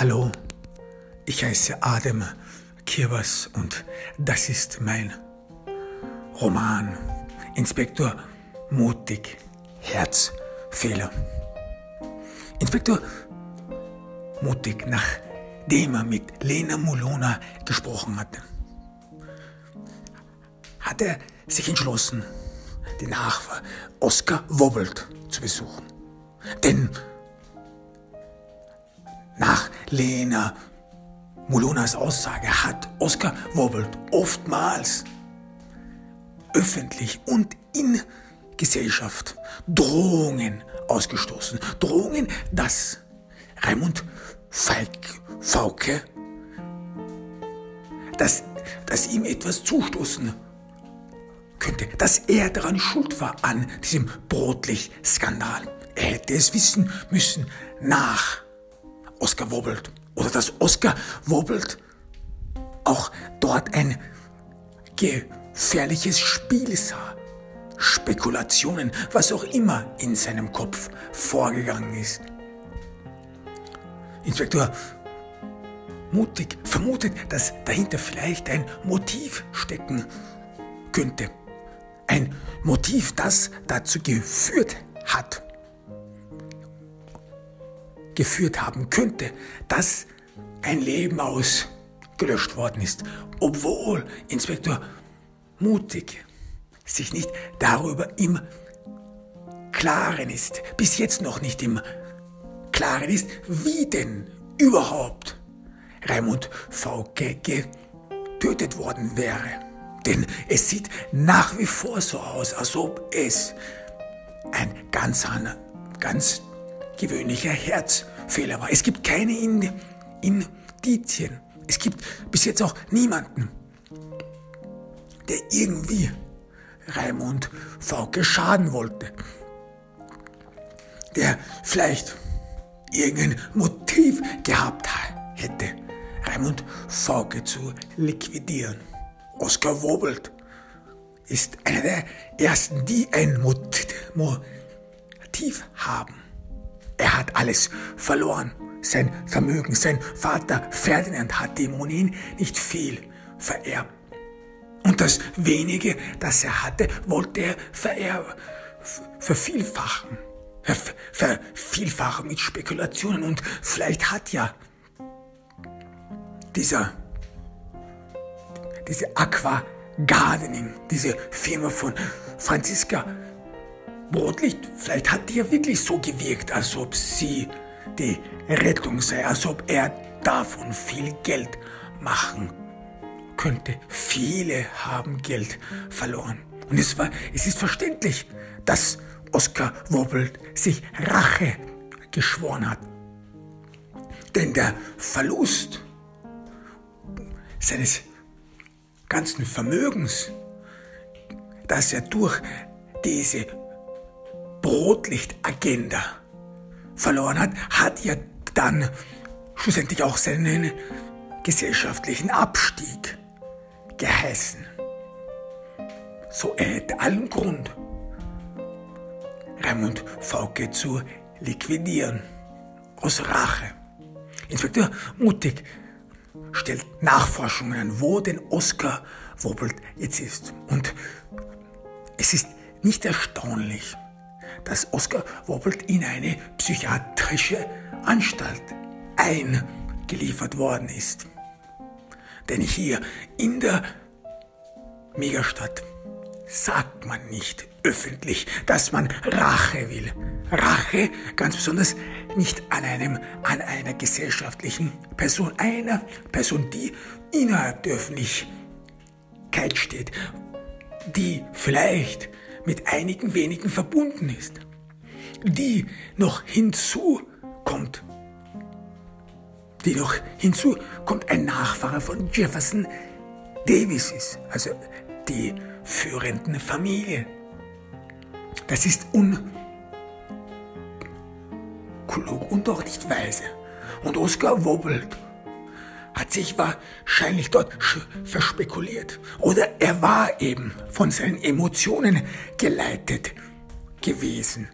Hallo, ich heiße Adem Kirwas und das ist mein Roman Inspektor Mutig Herzfehler. Inspektor Mutig, nachdem er mit Lena Mulona gesprochen hatte, hat er sich entschlossen, die Nachfahr Oskar Wobbelt zu besuchen. Denn Lena Mulunas Aussage hat Oskar Wobbelt oftmals öffentlich und in Gesellschaft Drohungen ausgestoßen. Drohungen, dass Raimund Falk, Fauke, dass, dass ihm etwas zustoßen könnte, dass er daran schuld war an diesem Brotlicht-Skandal. Er hätte es wissen müssen nach Oscar Wobbelt. Oder dass Oscar Wobbelt auch dort ein gefährliches Spiel sah. Spekulationen, was auch immer in seinem Kopf vorgegangen ist. Inspektor mutig vermutet, dass dahinter vielleicht ein Motiv stecken könnte. Ein Motiv, das dazu geführt hat, geführt haben könnte, dass ein Leben ausgelöscht worden ist, obwohl Inspektor mutig sich nicht darüber im Klaren ist, bis jetzt noch nicht im Klaren ist, wie denn überhaupt Raimund VG getötet worden wäre. Denn es sieht nach wie vor so aus, als ob es ein ganz, ganz gewöhnlicher Herzfehler war. Es gibt keine Indizien. Es gibt bis jetzt auch niemanden, der irgendwie Raimund Fauke schaden wollte. Der vielleicht irgendein Motiv gehabt hätte, Raimund Fauke zu liquidieren. Oskar Wobelt ist einer der ersten, die ein Motiv haben. Er hat alles verloren. Sein Vermögen, sein Vater Ferdinand hat dem ohnehin nicht viel vererbt. Und das wenige, das er hatte, wollte er vererben, vervielfachen. Vervielfachen mit Spekulationen. Und vielleicht hat ja dieser, diese Aqua Gardening, diese Firma von Franziska Brotlicht, vielleicht hat die ja wirklich so gewirkt, als ob sie die Rettung sei, als ob er davon viel Geld machen könnte. Viele haben Geld verloren. Und es, war, es ist verständlich, dass Oskar Wobbelt sich Rache geschworen hat. Denn der Verlust seines ganzen Vermögens, das er durch diese Brotlichtagenda verloren hat, hat ja dann schlussendlich auch seinen gesellschaftlichen Abstieg geheißen. So er hätte allen Grund, Raimund Fauke zu liquidieren, aus Rache. Inspektor Mutig stellt Nachforschungen an, wo denn Oskar Wobbelt jetzt ist. Und es ist nicht erstaunlich, dass Oskar Wobbelt in eine psychiatrische Anstalt eingeliefert worden ist. Denn hier in der Megastadt sagt man nicht öffentlich, dass man Rache will. Rache ganz besonders nicht an einem, an einer gesellschaftlichen Person, einer Person, die innerhalb der Öffentlichkeit steht, die vielleicht mit einigen wenigen verbunden ist, die noch hinzukommt, die noch hinzukommt, ein Nachfahre von Jefferson Davis ist, also die führenden Familie. Das ist unklug und auch nicht weise. Und Oskar Wobbelt hat sich wahrscheinlich dort verspekuliert. Oder er war eben von seinen Emotionen geleitet gewesen.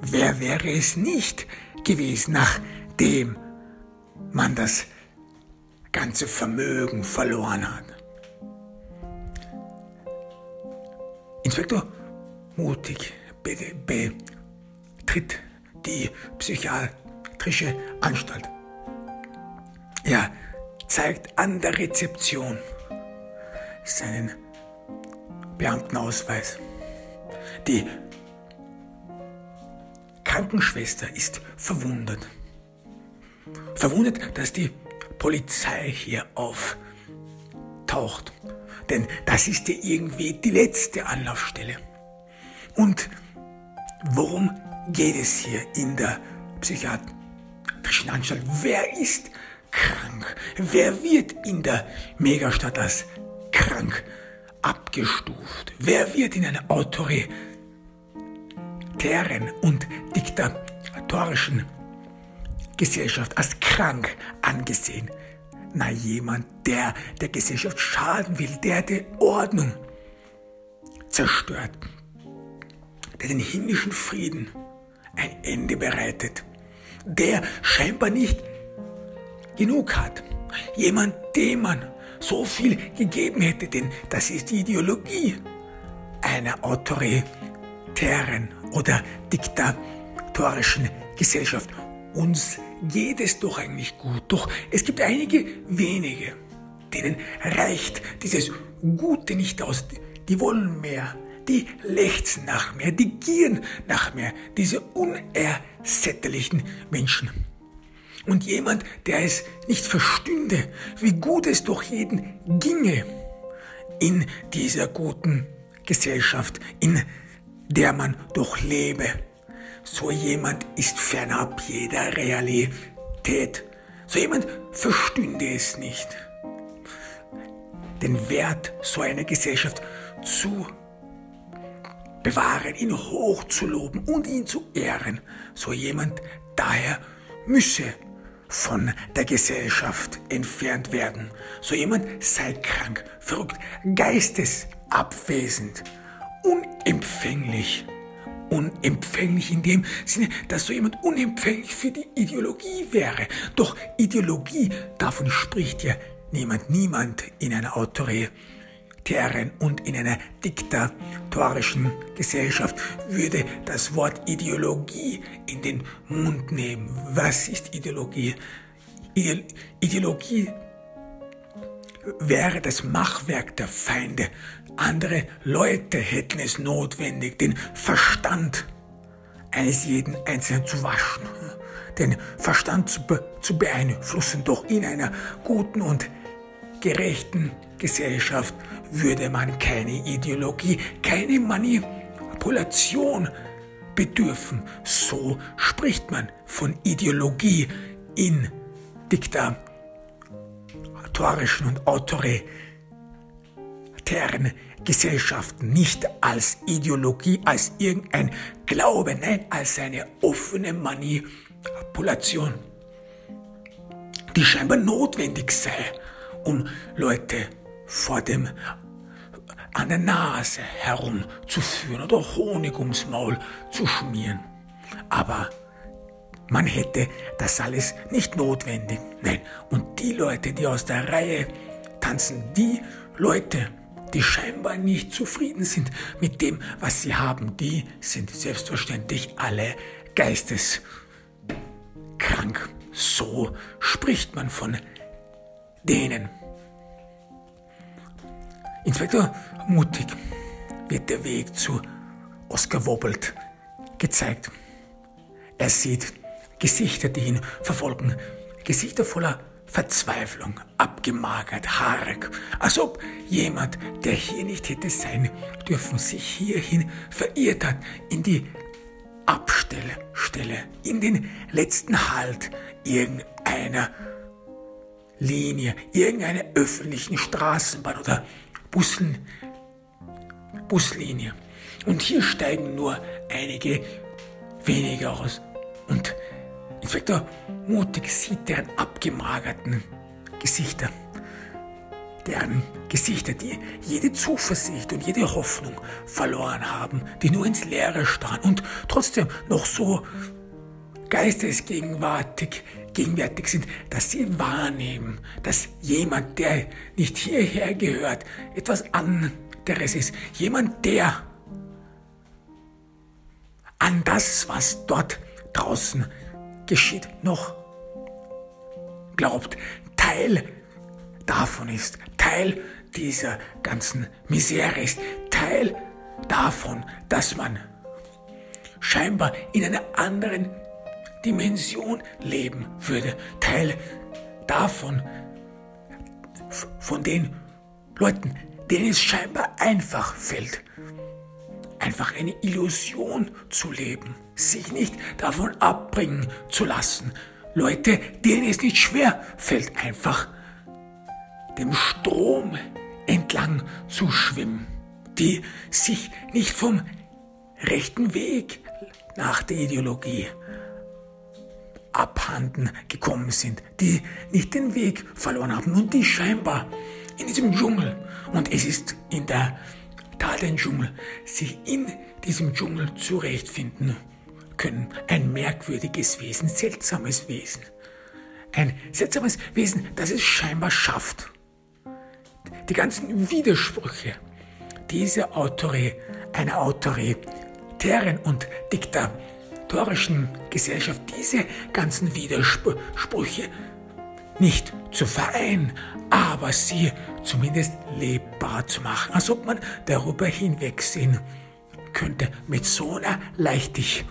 Wer wäre es nicht gewesen, nachdem man das ganze Vermögen verloren hat. Inspektor Mutig betritt die psychiatrische Anstalt. Er zeigt an der Rezeption seinen Beamtenausweis. Die Krankenschwester ist verwundert. Verwundert, dass die Polizei hier auftaucht. Denn das ist ja irgendwie die letzte Anlaufstelle. Und worum geht es hier in der psychiatrischen Anstalt? Wer ist krank? Wer wird in der Megastadt als krank abgestuft? Wer wird in einer autoritären und diktatorischen Gesellschaft als krank angesehen? Na, jemand, der der Gesellschaft schaden will, der die Ordnung zerstört, der den himmlischen Frieden ein Ende bereitet, der scheinbar nicht genug hat. Jemand, dem man so viel gegeben hätte, denn das ist die Ideologie einer autoritären oder diktatorischen Gesellschaft. Uns geht es doch eigentlich gut, doch es gibt einige wenige, denen reicht dieses Gute nicht aus. Die wollen mehr, die lechzen nach mehr, die gieren nach mehr, diese unersättlichen Menschen. Und jemand, der es nicht verstünde, wie gut es doch jeden ginge in dieser guten Gesellschaft, in der man doch lebe. So jemand ist fernab jeder Realität. So jemand verstünde es nicht. Den Wert so einer Gesellschaft zu bewahren, ihn hochzuloben und ihn zu ehren. So jemand daher müsse von der Gesellschaft entfernt werden. So jemand sei krank, verrückt, geistesabwesend, unempfänglich. Unempfänglich in dem Sinne, dass so jemand unempfänglich für die Ideologie wäre. Doch Ideologie, davon spricht ja niemand, niemand in einer Autorität autoritären und in einer diktatorischen Gesellschaft würde das Wort Ideologie in den Mund nehmen. Was ist Ideologie? Ideologie wäre das Machwerk der Feinde. Andere Leute hätten es notwendig, den Verstand eines jeden Einzelnen zu waschen, den Verstand zu, be zu beeinflussen. Doch in einer guten und gerechten Gesellschaft würde man keine Ideologie, keine Manipulation bedürfen. So spricht man von Ideologie in diktatorischen und autoritären Gesellschaften nicht als Ideologie, als irgendein Glaube, nein, als eine offene Manipulation, die scheinbar notwendig sei, um Leute vor dem an der Nase herumzuführen oder Honig ums Maul zu schmieren. Aber man hätte das alles nicht notwendig. Nein, und die Leute, die aus der Reihe tanzen, die Leute, die scheinbar nicht zufrieden sind mit dem, was sie haben, die sind selbstverständlich alle geisteskrank. So spricht man von denen. Inspektor Mutig. Wird der Weg zu Oskar Wobbelt gezeigt. Er sieht Gesichter, die ihn verfolgen, Gesichter voller Verzweiflung, abgemagert, haarig, als ob jemand, der hier nicht hätte sein dürfen, sich hierhin verirrt hat, in die Abstellstelle, in den letzten Halt irgendeiner Linie, irgendeiner öffentlichen Straßenbahn oder Bussen, Buslinie. Und hier steigen nur einige wenige aus. Und Inspektor Mutig sieht deren abgemagerten Gesichter, deren Gesichter, die jede Zuversicht und jede Hoffnung verloren haben, die nur ins Leere starren und trotzdem noch so geistesgegenwärtig gegenwärtig sind, dass sie wahrnehmen, dass jemand, der nicht hierher gehört, etwas anderes ist. Jemand, der an das, was dort draußen geschieht, noch glaubt, Teil davon ist, Teil dieser ganzen Misere ist, Teil davon, dass man scheinbar in einer anderen Dimension leben würde, Teil davon, von den Leuten, denen es scheinbar einfach fällt, einfach eine Illusion zu leben, sich nicht davon abbringen zu lassen. Leute, denen es nicht schwer fällt, einfach dem Strom entlang zu schwimmen, die sich nicht vom rechten Weg nach der Ideologie abhanden gekommen sind, die nicht den Weg verloren haben und die scheinbar in diesem Dschungel, und es ist in der Tat ein Dschungel, sich in diesem Dschungel zurechtfinden können. Ein merkwürdiges Wesen, seltsames Wesen. Ein seltsames Wesen, das es scheinbar schafft. Die ganzen Widersprüche dieser Autorität, einer autoritären und diktatorischen Gesellschaft, diese ganzen Widersprüche nicht zu vereinen, aber sie zumindest lebbar zu machen, als ob man darüber hinwegsehen könnte. Mit so einer Leichtigkeit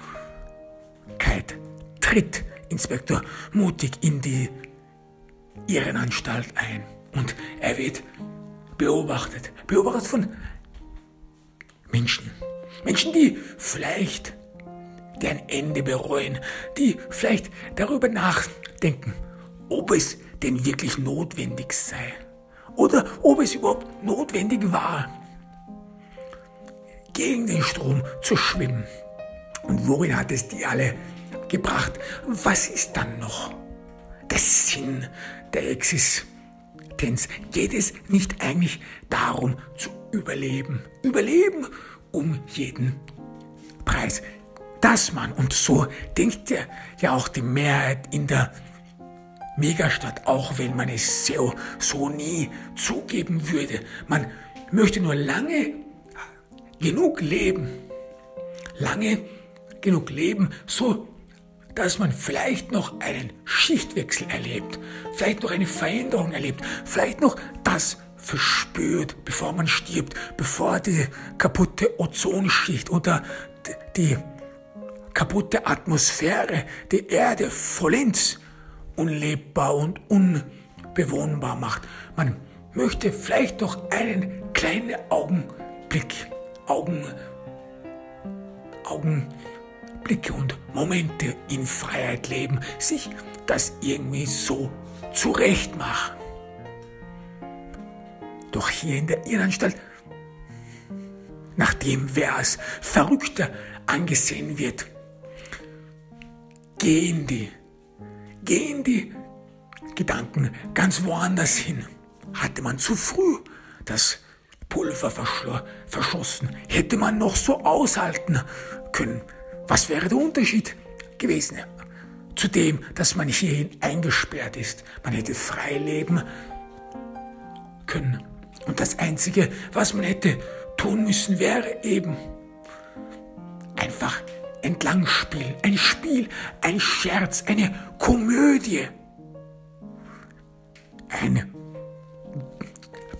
tritt Inspektor mutig in die Irrenanstalt ein und er wird beobachtet, beobachtet von Menschen. Menschen, die vielleicht deren Ende bereuen, die vielleicht darüber nachdenken, ob es denn wirklich notwendig sei oder ob es überhaupt notwendig war, gegen den Strom zu schwimmen. Und worin hat es die alle gebracht? Was ist dann noch der Sinn der Existenz? Geht es nicht eigentlich darum zu überleben? Überleben um jeden Preis. Dass man, und so denkt ja, auch die Mehrheit in der Megastadt, auch wenn man es so, so nie zugeben würde. Man möchte nur lange genug leben, lange genug leben, so dass man vielleicht noch einen Schichtwechsel erlebt, vielleicht noch eine Veränderung erlebt, vielleicht noch das verspürt, bevor man stirbt, bevor die kaputte Ozonschicht oder die kaputte Atmosphäre die Erde vollends unlebbar und unbewohnbar macht. Man möchte vielleicht noch einen kleinen Augenblick, Augen, Augenblicke und Momente in Freiheit leben, sich das irgendwie so zurecht machen. Doch hier in der Irrenanstalt, nachdem wer als Verrückter angesehen wird, gehen die gehen die Gedanken ganz woanders hin. Hatte man zu früh das Pulver verschossen, hätte man noch so aushalten können. Was wäre der Unterschied gewesen zu dem, dass man hierhin eingesperrt ist? Man hätte frei leben können. Und das Einzige, was man hätte tun müssen, wäre eben einfach entlang spielen. Ein Spiel, ein Scherz, eine Komödie. Ein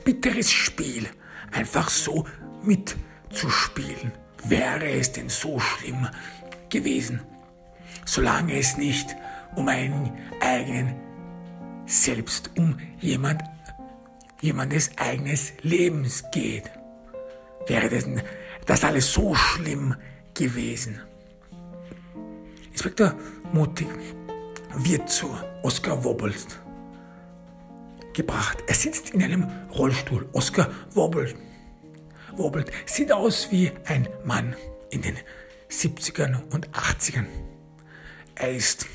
bitteres Spiel. Einfach so mitzuspielen. Wäre es denn so schlimm gewesen, solange es nicht um einen eigenen Selbst, um jemand, jemandes eigenes Lebens geht. Wäre das, das alles so schlimm gewesen? Inspektor Mutig wird zu Oskar wobbelt gebracht. Er sitzt in einem Rollstuhl. Oskar wobbelt. wobbelt. Sieht aus wie ein Mann in den 70ern und 80ern. Er ist,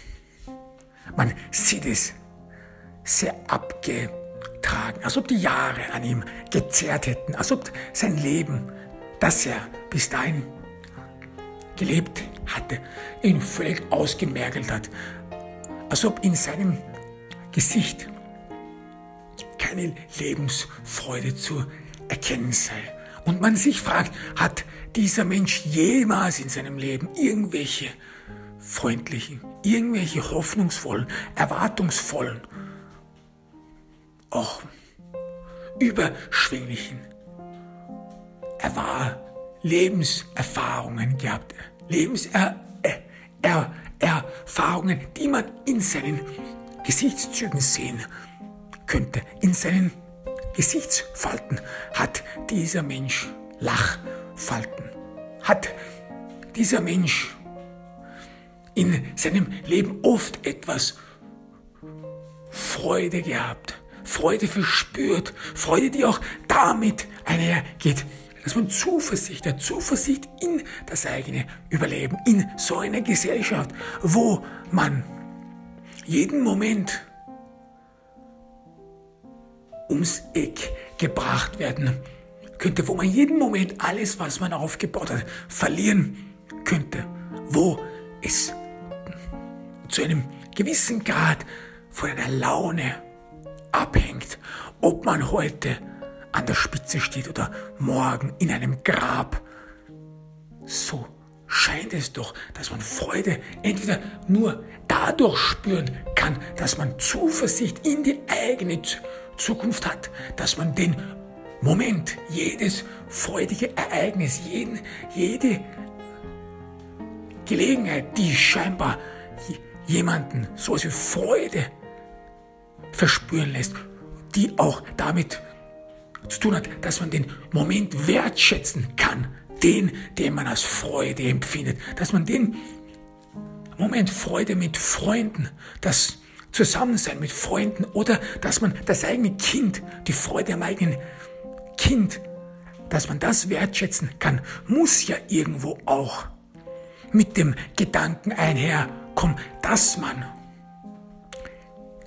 man sieht es, sehr abgetragen, als ob die Jahre an ihm gezerrt hätten, als ob sein Leben, das er bis dahin gelebt hatte, ihn völlig ausgemergelt hat. als ob in seinem Gesicht keine Lebensfreude zu erkennen sei. Und man sich fragt, hat dieser Mensch jemals in seinem Leben irgendwelche freundlichen, irgendwelche hoffnungsvollen, erwartungsvollen, auch überschwänglichen, er war Lebenserfahrungen gehabt, Lebenserfahrungen, die man in seinen Gesichtszügen sehen könnte, in seinen Gesichtsfalten hat dieser Mensch Lachfalten, hat dieser Mensch in seinem Leben oft etwas Freude gehabt, Freude verspürt, Freude, die auch damit einhergeht, dass man Zuversicht hat, Zuversicht in das eigene Überleben, in so einer Gesellschaft, wo man jeden Moment ums Eck gebracht werden könnte, wo man jeden Moment alles, was man aufgebaut hat, verlieren könnte, wo es zu einem gewissen Grad von einer Laune abhängt, ob man heute an der Spitze steht oder morgen in einem Grab. So scheint es doch, dass man Freude entweder nur dadurch spüren kann, dass man Zuversicht in die eigene Zukunft hat, dass man den Moment, jedes freudige Ereignis, jeden, jede Gelegenheit, die scheinbar jemanden so wie Freude verspüren lässt, die auch damit zu tun hat, dass man den Moment wertschätzen kann, den, den man als Freude empfindet, dass man den Moment Freude mit Freunden, das Zusammensein mit Freunden oder dass man das eigene Kind, die Freude am eigenen Kind, dass man das wertschätzen kann, muss ja irgendwo auch mit dem Gedanken einherkommen, dass man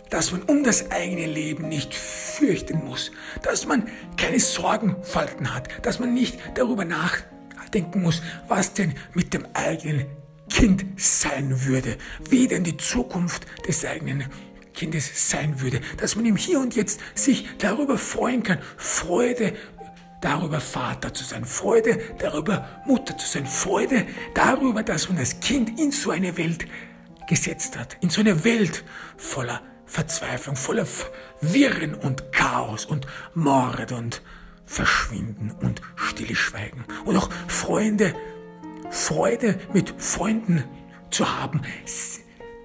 dass man um das eigene Leben nicht fürchten muss, dass man keine Sorgenfalten hat, dass man nicht darüber nachdenken muss, was denn mit dem eigenen Kind sein würde, wie denn die Zukunft des eigenen Kindes sein würde, dass man im Hier und Jetzt sich darüber freuen kann, Freude darüber Vater zu sein, Freude darüber Mutter zu sein, Freude darüber, dass man das Kind in so eine Welt gesetzt hat, in so eine Welt voller Verzweiflung, voller Wirren und Chaos und Mord und Verschwinden und Stillschweigen. Und auch Freunde, Freude mit Freunden zu haben,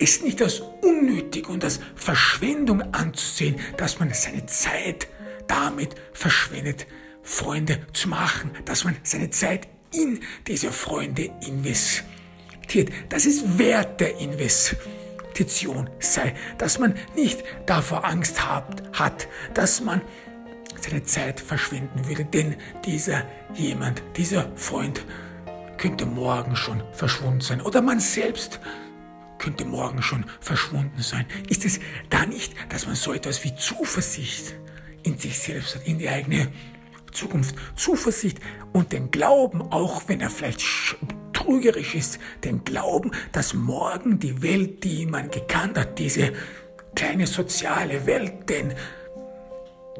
ist nicht als unnötig und als Verschwendung anzusehen, dass man seine Zeit damit verschwendet, Freunde zu machen, dass man seine Zeit in diese Freunde investiert. Das ist Wert der Investition. Investition sei, dass man nicht davor Angst hat, hat, dass man seine Zeit verschwenden würde, denn dieser jemand, dieser Freund könnte morgen schon verschwunden sein. Oder man selbst könnte morgen schon verschwunden sein. Ist es da nicht, dass man so etwas wie Zuversicht in sich selbst hat, in die eigene Zukunft, Zuversicht und den Glauben, auch wenn er vielleicht trügerisch ist, den Glauben, dass morgen die Welt, die man gekannt hat, diese kleine soziale Welt, denn,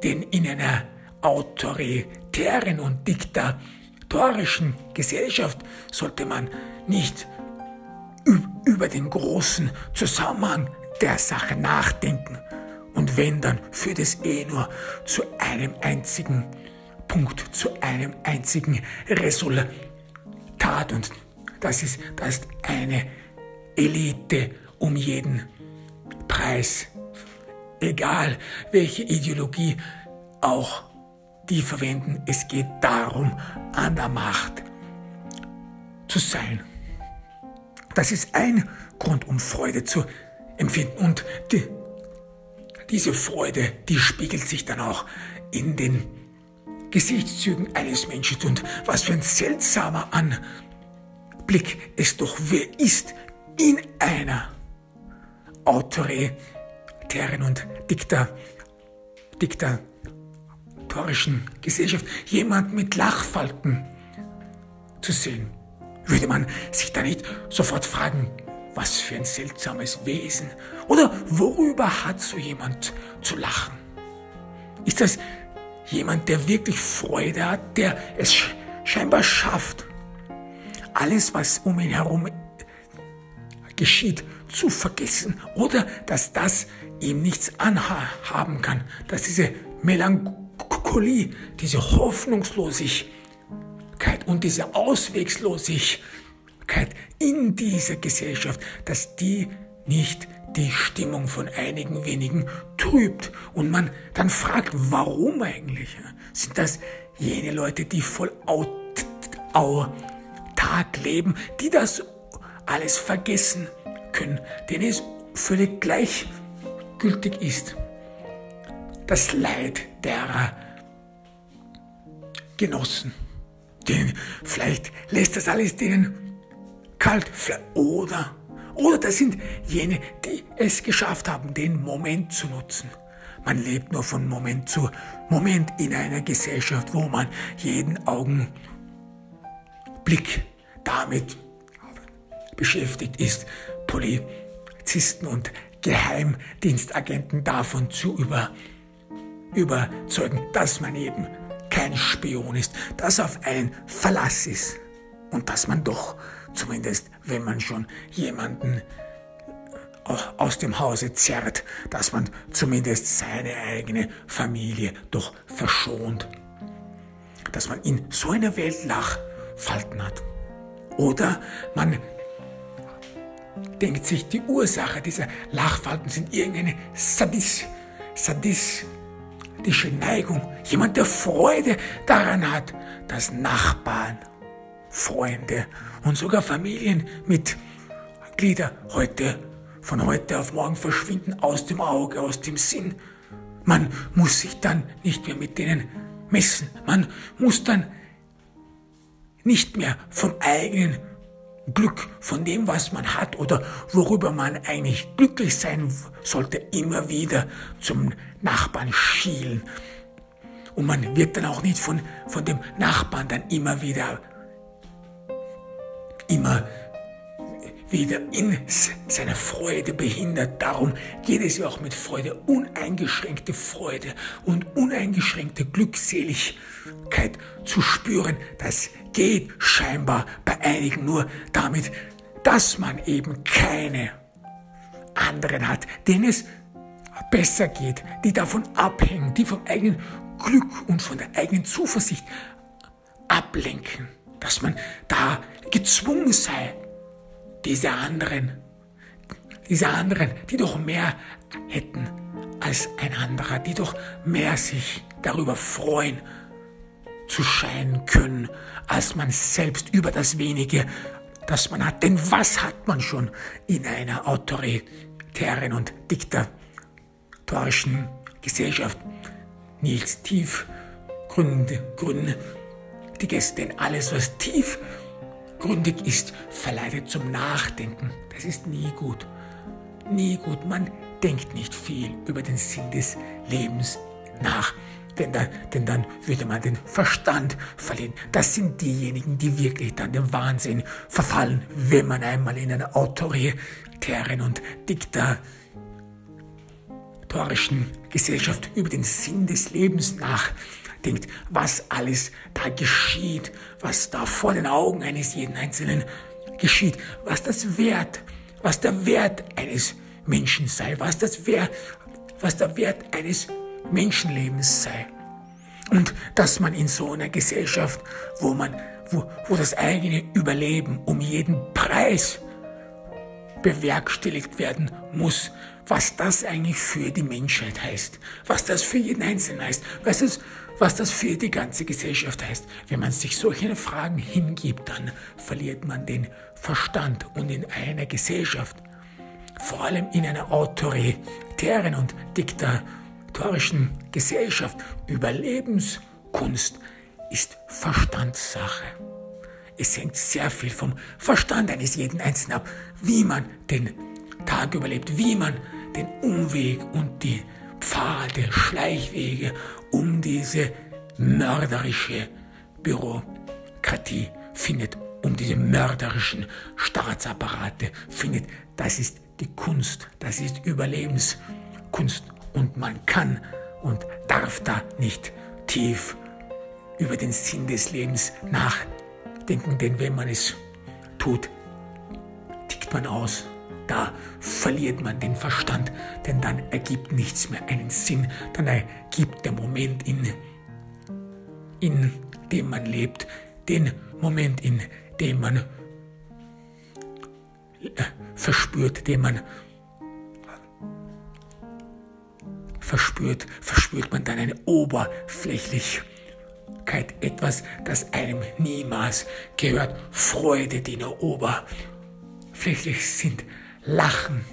denn in einer autoritären und diktatorischen Gesellschaft sollte man nicht über den großen Zusammenhang der Sache nachdenken. Und wenn, dann führt es eh nur zu einem einzigen Punkt, zu einem einzigen Resultat. Und das ist, das ist eine Elite um jeden Preis. Egal welche Ideologie auch die verwenden, es geht darum, an der Macht zu sein. Das ist ein Grund, um Freude zu empfinden. Und die, diese Freude, die spiegelt sich dann auch in den Gesichtszügen eines Menschen. Und was für ein seltsamer Anblick Blick es doch, wer ist in einer autoritären und Dikta, diktatorischen Gesellschaft jemand mit Lachfalten zu sehen. Würde man sich da nicht sofort fragen, was für ein seltsames Wesen. Oder worüber hat so jemand zu lachen? Ist das jemand, der wirklich Freude hat, der es scheinbar schafft, alles, was um ihn herum geschieht, zu vergessen oder dass das ihm nichts anhaben kann, dass diese Melancholie, diese Hoffnungslosigkeit und diese Auswegslosigkeit in dieser Gesellschaft, dass die nicht die Stimmung von einigen wenigen trübt und man dann fragt, warum eigentlich? Sind das jene Leute, die voll autark leben, die das alles vergessen können, denen es völlig gleichgültig ist. Das Leid derer Genossen. Denen, vielleicht lässt das alles denen kalt. Oder, oder das sind jene, die es geschafft haben, den Moment zu nutzen. Man lebt nur von Moment zu Moment in einer Gesellschaft, wo man jeden Augenblick damit beschäftigt ist, Polizisten und Geheimdienstagenten davon zu über, überzeugen, dass man eben kein Spion ist, dass auf einen Verlass ist und dass man doch, zumindest wenn man schon jemanden äh, aus dem Hause zerrt, dass man zumindest seine eigene Familie doch verschont. Dass man in so einer Welt Lachfalten hat. Oder man denkt sich, die Ursache dieser Lachfalten sind irgendeine Sadis, sadistische Neigung. Jemand, der Freude daran hat, dass Nachbarn, Freunde und sogar Familienmitglieder heute, von heute auf morgen verschwinden aus dem Auge, aus dem Sinn. Man muss sich dann nicht mehr mit denen messen. Man muss dann nicht mehr vom eigenen Glück von dem, was man hat oder worüber man eigentlich glücklich sein sollte, immer wieder zum Nachbarn schielen. Und man wird dann auch nicht von, von dem Nachbarn dann immer wieder, immer wieder in seiner Freude behindert. Darum geht es ja auch mit Freude, uneingeschränkte Freude und uneingeschränkte Glückseligkeit zu spüren. Das geht scheinbar bei einigen nur damit, dass man eben keine anderen hat, denen es besser geht, die davon abhängen, die vom eigenen Glück und von der eigenen Zuversicht ablenken, dass man da gezwungen sei, diese anderen, diese anderen, die doch mehr hätten als ein anderer, die doch mehr sich darüber freuen, zu scheinen können, als man selbst über das wenige, das man hat. Denn was hat man schon in einer autoritären und diktatorischen Gesellschaft? Nichts tiefgründiges, denn alles, was tiefgründig ist, verleitet zum Nachdenken. Das ist nie gut. Nie gut. Man denkt nicht viel über den Sinn des Lebens nach denn dann, denn dann würde man den Verstand verlieren. Das sind diejenigen, die wirklich dann dem Wahnsinn verfallen, wenn man einmal in einer autoritären und diktatorischen Gesellschaft über den Sinn des Lebens nachdenkt, was alles da geschieht, was da vor den Augen eines jeden Einzelnen geschieht, was das Wert, was der Wert eines Menschen sei, was das Wert, was der Wert eines Menschenlebens sei. Und dass man in so einer Gesellschaft, wo man, wo, wo das eigene Überleben um jeden Preis bewerkstelligt werden muss, was das eigentlich für die Menschheit heißt, was das für jeden Einzelnen heißt, was das, was das für die ganze Gesellschaft heißt. Wenn man sich solche Fragen hingibt, dann verliert man den Verstand und in einer Gesellschaft, vor allem in einer autoritären und diktatorischen Gesellschaft Überlebenskunst ist Verstandssache. Es hängt sehr viel vom Verstand eines jeden Einzelnen ab, wie man den Tag überlebt, wie man den Umweg und die Pfade, Schleichwege um diese mörderische Bürokratie findet um diese mörderischen Staatsapparate findet. Das ist die Kunst, das ist Überlebenskunst und man kann und darf da nicht tief über den Sinn des Lebens nachdenken, denn wenn man es tut, tickt man aus. Da verliert man den Verstand, denn dann ergibt nichts mehr einen Sinn, dann ergibt der Moment, in, in dem man lebt, den Moment, in dem man äh, verspürt, den man verspürt, verspürt man dann eine Oberflächlichkeit, etwas, das einem niemals gehört, Freude, die nur oberflächlich sind, Lachen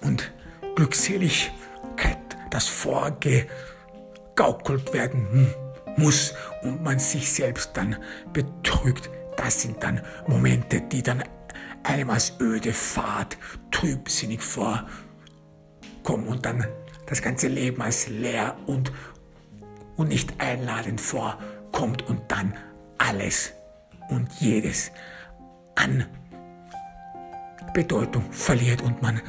und Glückseligkeit, das vorgegaukelt werden muss und man sich selbst dann betrügt. Das sind dann Momente, die dann einem als öde Fahrt trübsinnig vorkommen und dann das ganze Leben als leer und, und nicht einladend vorkommt und dann alles und jedes an Bedeutung verliert und man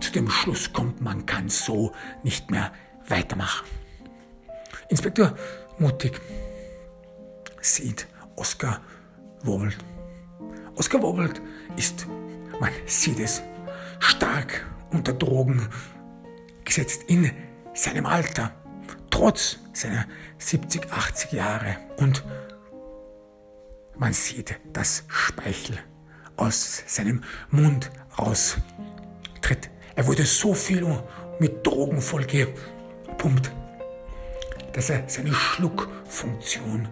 zu dem Schluss kommt, man kann so nicht mehr weitermachen. Inspektor Mutig sieht Oskar Wobbelt. Oskar Wobbelt ist, man sieht es, stark unter Drogen gesetzt in seinem Alter, trotz seiner 70, 80 Jahre. Und man sieht, dass Speichel aus seinem Mund austritt. Er wurde so viel mit Drogen vollgepumpt, dass er seine Schluckfunktion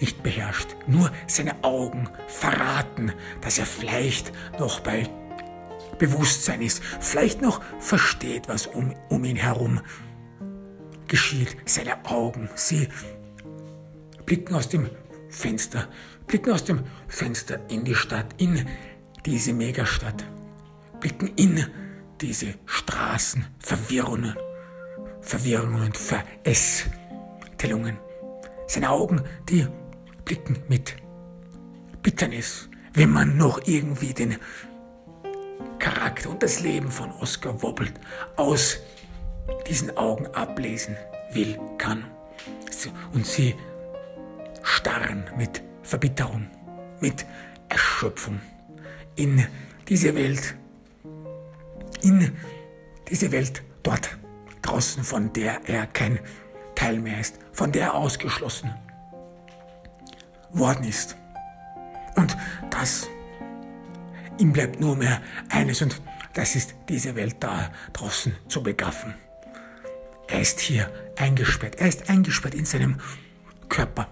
nicht beherrscht. Nur seine Augen verraten, dass er vielleicht noch bei Bewusstsein ist, vielleicht noch versteht, was um, um ihn herum geschieht. Seine Augen, sie blicken aus dem Fenster, blicken aus dem Fenster in die Stadt, in diese Megastadt, blicken in diese Straßen, Verwirrungen, Verwirrungen und Verästelungen. Seine Augen, die blicken mit Bitternis, wenn man noch irgendwie den Charakter und das Leben von Oscar Wobbelt aus diesen Augen ablesen will, kann. Und sie starren mit Verbitterung, mit Erschöpfung in diese Welt, in diese Welt dort draußen, von der er kein Teil mehr ist, von der er ausgeschlossen worden ist. Und das Ihm bleibt nur mehr eines und das ist diese Welt da draußen zu begaffen. Er ist hier eingesperrt. Er ist eingesperrt in seinem Körper.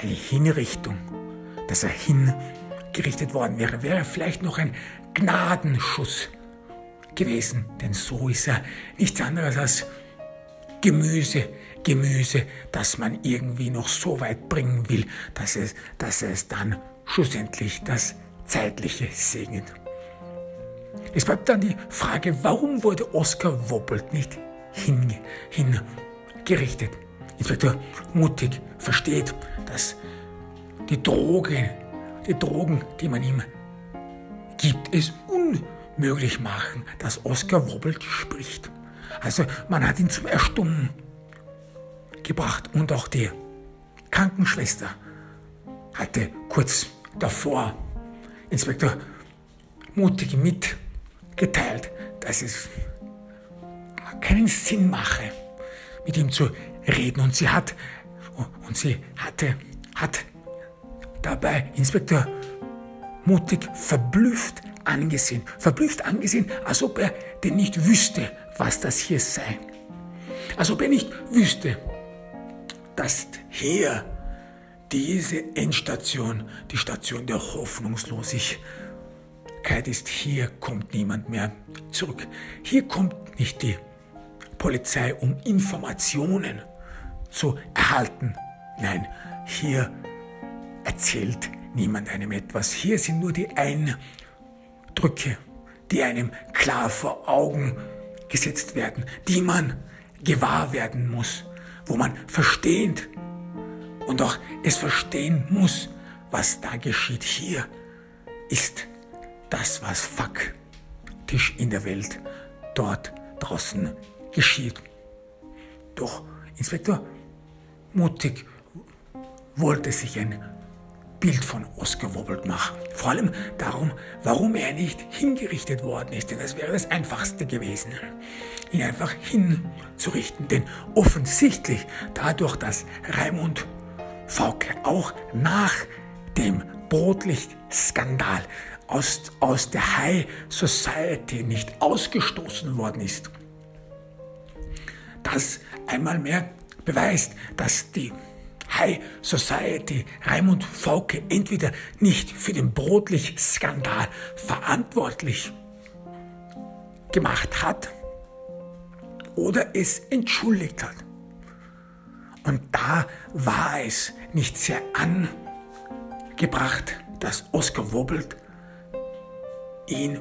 Eine Hinrichtung, dass er hingerichtet worden wäre, wäre vielleicht noch ein Gnadenschuss gewesen. Denn so ist er nichts anderes als Gemüse, Gemüse, das man irgendwie noch so weit bringen will, dass es, dass es dann schlussendlich das zeitliche Segen. Es bleibt dann die Frage, warum wurde Oskar Wobbelt nicht hingerichtet? Inspektor Mutig versteht, dass die Droge, die Drogen, die man ihm gibt, es unmöglich machen, dass Oskar Wobbelt spricht. Also man hat ihn zum Erstummen gebracht und auch die Krankenschwester hatte kurz davor Inspektor Mutig mitgeteilt, dass es keinen Sinn mache, mit ihm zu reden. Und sie hat, und sie hatte, hat dabei Inspektor Mutig verblüfft angesehen, verblüfft angesehen, als ob er denn nicht wüsste, was das hier sei. Als ob er nicht wüsste, dass hier diese Endstation, die Station der Hoffnungslosigkeit ist, hier kommt niemand mehr zurück. Hier kommt nicht die Polizei, um Informationen zu erhalten. Nein, hier erzählt niemand einem etwas. Hier sind nur die Eindrücke, die einem klar vor Augen gesetzt werden, die man gewahr werden muss, wo man verstehend und auch es verstehen muss, was da geschieht hier, ist das, was faktisch in der Welt dort draußen geschieht. Doch Inspektor Mutig wollte sich ein Bild von Oscar Wobbelt machen. Vor allem darum, warum er nicht hingerichtet worden ist, denn das wäre das Einfachste gewesen, ihn einfach hinzurichten. Denn offensichtlich dadurch, dass Raimund Fauke auch nach dem Brotlicht-Skandal aus, aus der High Society nicht ausgestoßen worden ist, das einmal mehr beweist, dass die High Society Raimund Fauke entweder nicht für den Brotlich-Skandal verantwortlich gemacht hat oder es entschuldigt hat. Und da war es nicht sehr angebracht, dass Oskar Wobbelt ihn,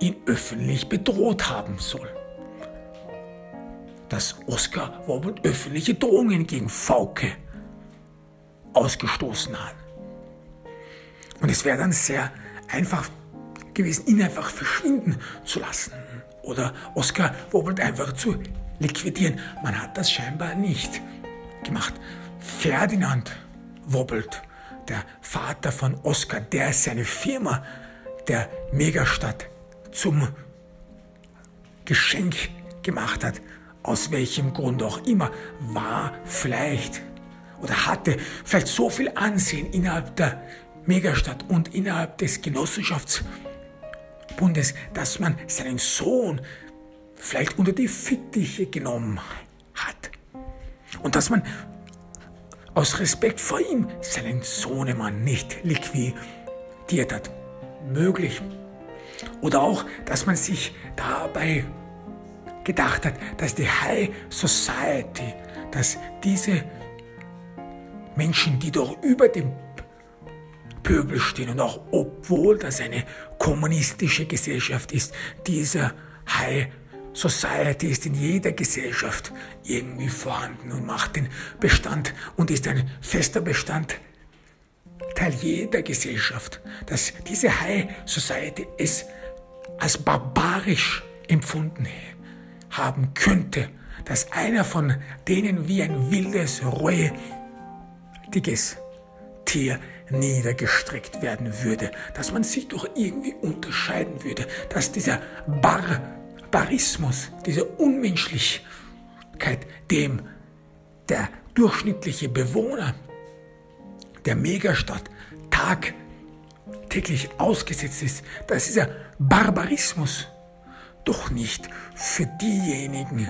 ihn öffentlich bedroht haben soll dass Oskar Wobbelt öffentliche Drohungen gegen Fauke ausgestoßen hat. Und es wäre dann sehr einfach gewesen, ihn einfach verschwinden zu lassen oder Oskar Wobbelt einfach zu liquidieren. Man hat das scheinbar nicht gemacht. Ferdinand Wobbelt, der Vater von Oskar, der seine Firma der Megastadt zum Geschenk gemacht hat, aus welchem Grund auch immer, war vielleicht oder hatte vielleicht so viel Ansehen innerhalb der Megastadt und innerhalb des Genossenschaftsbundes, dass man seinen Sohn vielleicht unter die Fittiche genommen hat. Und dass man aus Respekt vor ihm seinen Sohnemann nicht liquidiert hat. Möglich. Oder auch, dass man sich dabei gedacht hat, dass die High Society, dass diese Menschen, die doch über dem Pöbel stehen und auch obwohl das eine kommunistische Gesellschaft ist, dieser High Society ist in jeder Gesellschaft irgendwie vorhanden und macht den Bestand und ist ein fester Bestand Teil jeder Gesellschaft, dass diese High Society es als barbarisch empfunden hätte haben könnte, dass einer von denen wie ein wildes, räudiges Tier niedergestreckt werden würde, dass man sich doch irgendwie unterscheiden würde, dass dieser Barbarismus, diese Unmenschlichkeit, dem der durchschnittliche Bewohner der Megastadt tagtäglich ausgesetzt ist, dass dieser Barbarismus doch nicht für diejenigen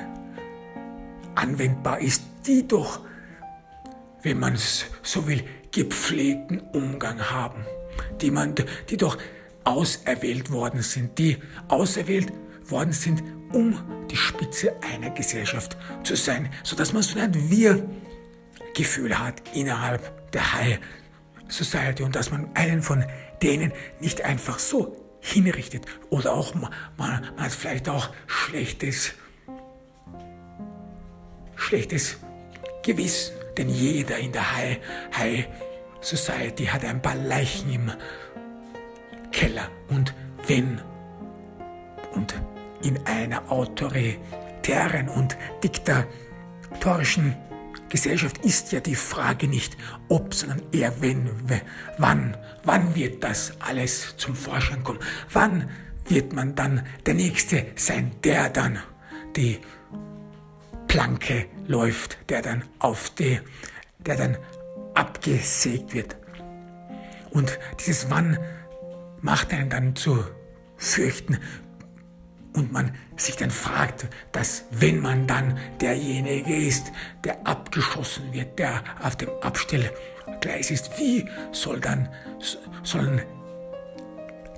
anwendbar ist, die doch, wenn man es so will, gepflegten Umgang haben, die, man, die doch auserwählt worden sind, die auserwählt worden sind, um die Spitze einer Gesellschaft zu sein, sodass man so ein Wir-Gefühl hat innerhalb der High Society und dass man einen von denen nicht einfach so hinrichtet oder auch man, man hat vielleicht auch schlechtes, schlechtes Gewissen, denn jeder in der High, High Society hat ein paar Leichen im Keller. Und wenn und in einer autoritären und diktatorischen Gesellschaft ist ja die Frage nicht ob, sondern eher wenn, wann. Wann wird das alles zum Vorschein kommen? Wann wird man dann der Nächste sein, der dann die Planke läuft, der dann auf die, der dann abgesägt wird. Und dieses Wann macht einen dann zu fürchten, und man sich dann fragt, dass wenn man dann derjenige ist, der abgeschossen wird, der auf dem Abstellgleis ist, wie soll dann, sollen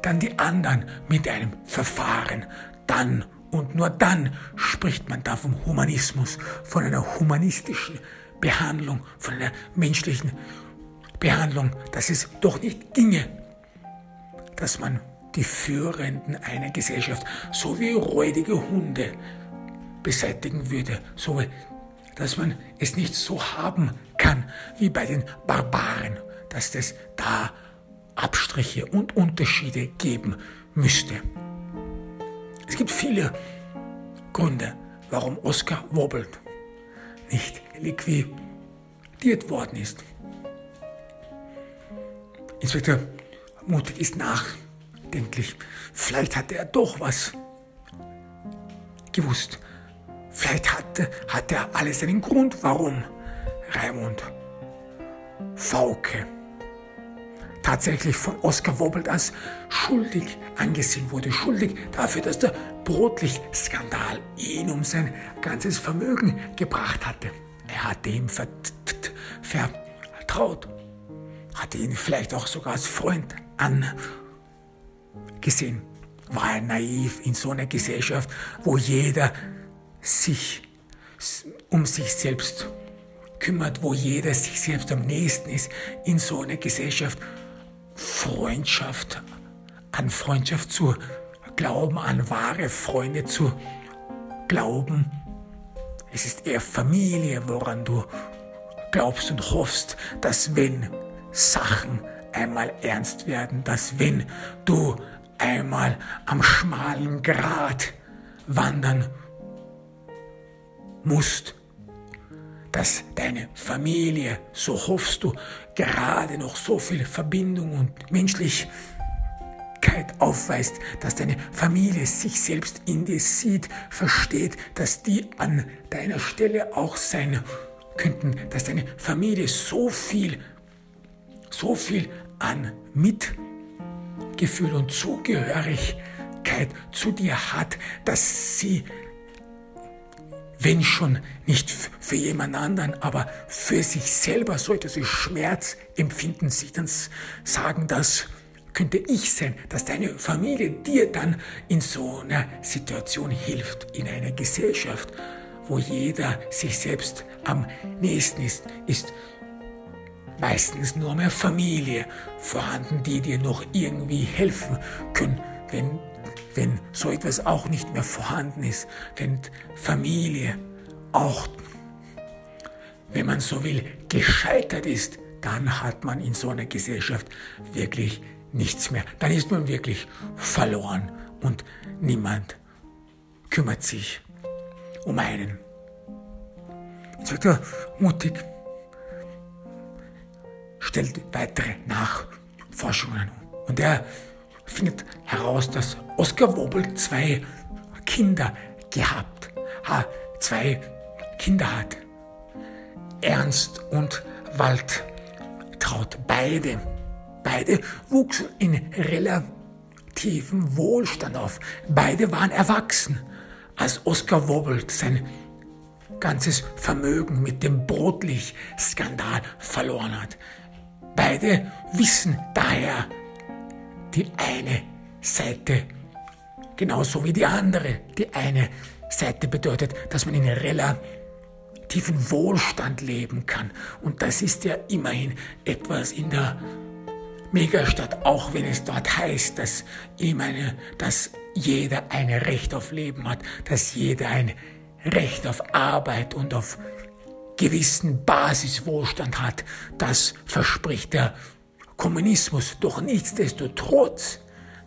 dann die anderen mit einem Verfahren? Dann und nur dann spricht man da vom Humanismus, von einer humanistischen Behandlung, von einer menschlichen Behandlung, dass es doch nicht ginge, dass man die Führenden einer Gesellschaft, so wie räudige Hunde beseitigen würde, so dass man es nicht so haben kann wie bei den Barbaren, dass es da Abstriche und Unterschiede geben müsste. Es gibt viele Gründe, warum Oscar Wobbelt nicht liquidiert worden ist. Inspektor Mutig ist nachdenklich. Vielleicht hatte er doch was gewusst. Vielleicht hatte, hatte er alles einen Grund, warum Raimund Fauke tatsächlich von Oskar Wobbelt als schuldig angesehen wurde. Schuldig dafür, dass der Brotlichtskandal ihn um sein ganzes Vermögen gebracht hatte. Er hatte ihm vertraut, hatte ihn vielleicht auch sogar als Freund angesehen. War er naiv in so einer Gesellschaft, wo jeder sich um sich selbst kümmert, wo jeder sich selbst am nächsten ist, in so einer Gesellschaft Freundschaft, an Freundschaft zu glauben, an wahre Freunde zu glauben. Es ist eher Familie, woran du glaubst und hoffst, dass wenn Sachen einmal ernst werden, dass wenn du einmal am schmalen Grat wandern musst, dass deine Familie, so hoffst du, gerade noch so viel Verbindung und Menschlichkeit aufweist, dass deine Familie sich selbst in dir sieht, versteht, dass die an deiner Stelle auch sein könnten, dass deine Familie so viel, so viel an Mitgefühl und Zugehörigkeit zu dir hat, dass sie wenn schon nicht für jemand anderen, aber für sich selber sollte sie Schmerz empfinden, sich dann sagen, das könnte ich sein, dass deine Familie dir dann in so einer Situation hilft, in einer Gesellschaft, wo jeder sich selbst am nächsten ist, ist meistens nur mehr Familie vorhanden, die dir noch irgendwie helfen können, wenn wenn so etwas auch nicht mehr vorhanden ist, wenn Familie auch, wenn man so will, gescheitert ist, dann hat man in so einer Gesellschaft wirklich nichts mehr. Dann ist man wirklich verloren und niemand kümmert sich um einen. Inspektor Mutig stellt weitere Nachforschungen und er findet heraus, dass Oskar Wobel zwei Kinder gehabt, ha, zwei Kinder hat. Ernst und Waldtraut, beide, beide wuchsen in relativem Wohlstand auf. Beide waren erwachsen, als Oskar Wobelt sein ganzes Vermögen mit dem Brotlich-Skandal verloren hat. Beide wissen daher, die eine Seite genauso wie die andere. Die eine Seite bedeutet, dass man in relativen Wohlstand leben kann. Und das ist ja immerhin etwas in der Megastadt, auch wenn es dort heißt, dass, meine, dass jeder ein Recht auf Leben hat, dass jeder ein Recht auf Arbeit und auf gewissen Basiswohlstand hat. Das verspricht der Kommunismus. Doch nichtsdestotrotz,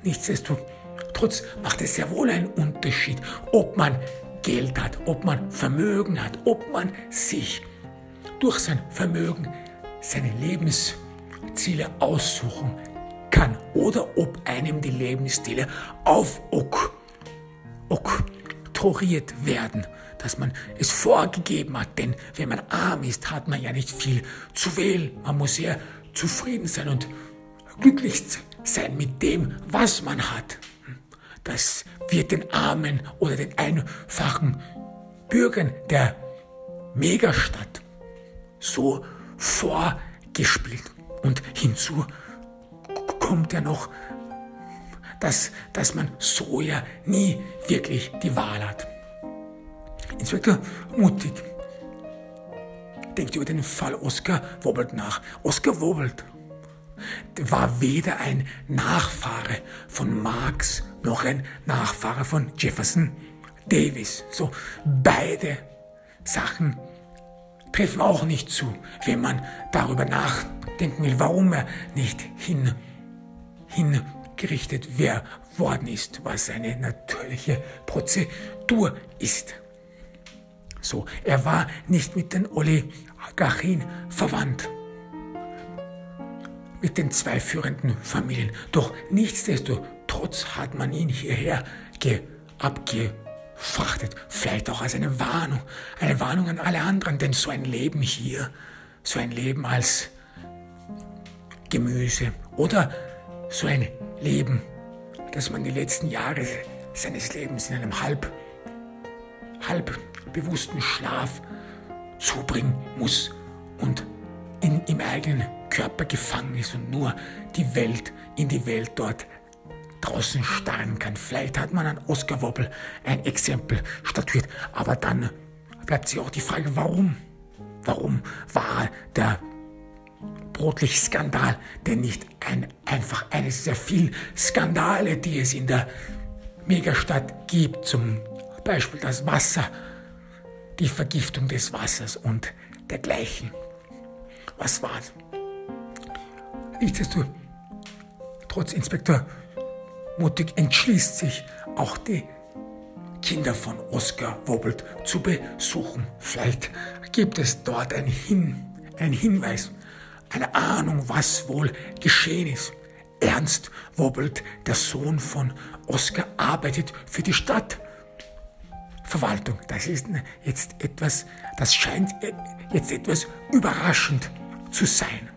nichtsdestotrotz macht es sehr wohl einen Unterschied, ob man Geld hat, ob man Vermögen hat, ob man sich durch sein Vermögen seine Lebensziele aussuchen kann oder ob einem die Lebensziele aufoktroyiert werden, dass man es vorgegeben hat. Denn wenn man arm ist, hat man ja nicht viel zu wählen. Man muss ja zufrieden sein und glücklich sein mit dem, was man hat. Das wird den Armen oder den einfachen Bürgern der Megastadt so vorgespielt. Und hinzu kommt ja noch, dass, dass man so ja nie wirklich die Wahl hat. Inspektor Mutig denkt über den Fall Oskar Wobbelt nach. Oskar Wobbelt war weder ein Nachfahre von Marx noch ein Nachfahre von Jefferson Davis. So beide Sachen treffen auch nicht zu, wenn man darüber nachdenken will, warum er nicht hin, hingerichtet worden ist, was eine natürliche Prozedur ist. So, er war nicht mit den Oligarchien verwandt, mit den zwei führenden Familien. Doch nichtsdestotrotz hat man ihn hierher abgefrachtet. Vielleicht auch als eine Warnung, eine Warnung an alle anderen, denn so ein Leben hier, so ein Leben als Gemüse oder so ein Leben, das man die letzten Jahre seines Lebens in einem halb, halb bewussten Schlaf zubringen muss und in, im eigenen Körper gefangen ist und nur die Welt, in die Welt dort draußen starren kann. Vielleicht hat man an Oscar Wobbel ein Exempel statuiert, aber dann bleibt sich auch die Frage, warum? Warum war der Brotlicht-Skandal denn nicht ein, einfach eines der vielen Skandale, die es in der Megastadt gibt, zum Beispiel das Wasser, die Vergiftung des Wassers und dergleichen. Was war's? Nichtsdestotrotz, Inspektor Mutig entschließt sich, auch die Kinder von Oskar Wobbelt zu besuchen. Vielleicht gibt es dort einen, Hin, einen Hinweis, eine Ahnung, was wohl geschehen ist. Ernst Wobbelt, der Sohn von Oskar, arbeitet für die Stadtverwaltung. Das ist jetzt etwas, das scheint jetzt etwas überraschend zu sein.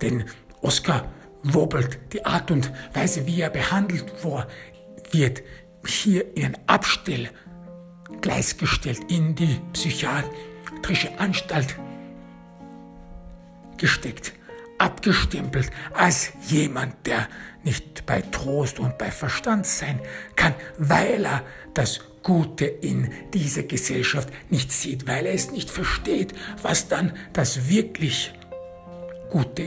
Denn Oskar wobbelt die Art und Weise, wie er behandelt wird, hier in ein Abstellgleis gestellt, in die psychiatrische Anstalt gesteckt, abgestempelt als jemand, der nicht bei Trost und bei Verstand sein kann, weil er das Gute in dieser Gesellschaft nicht sieht, weil er es nicht versteht, was dann das wirklich Gute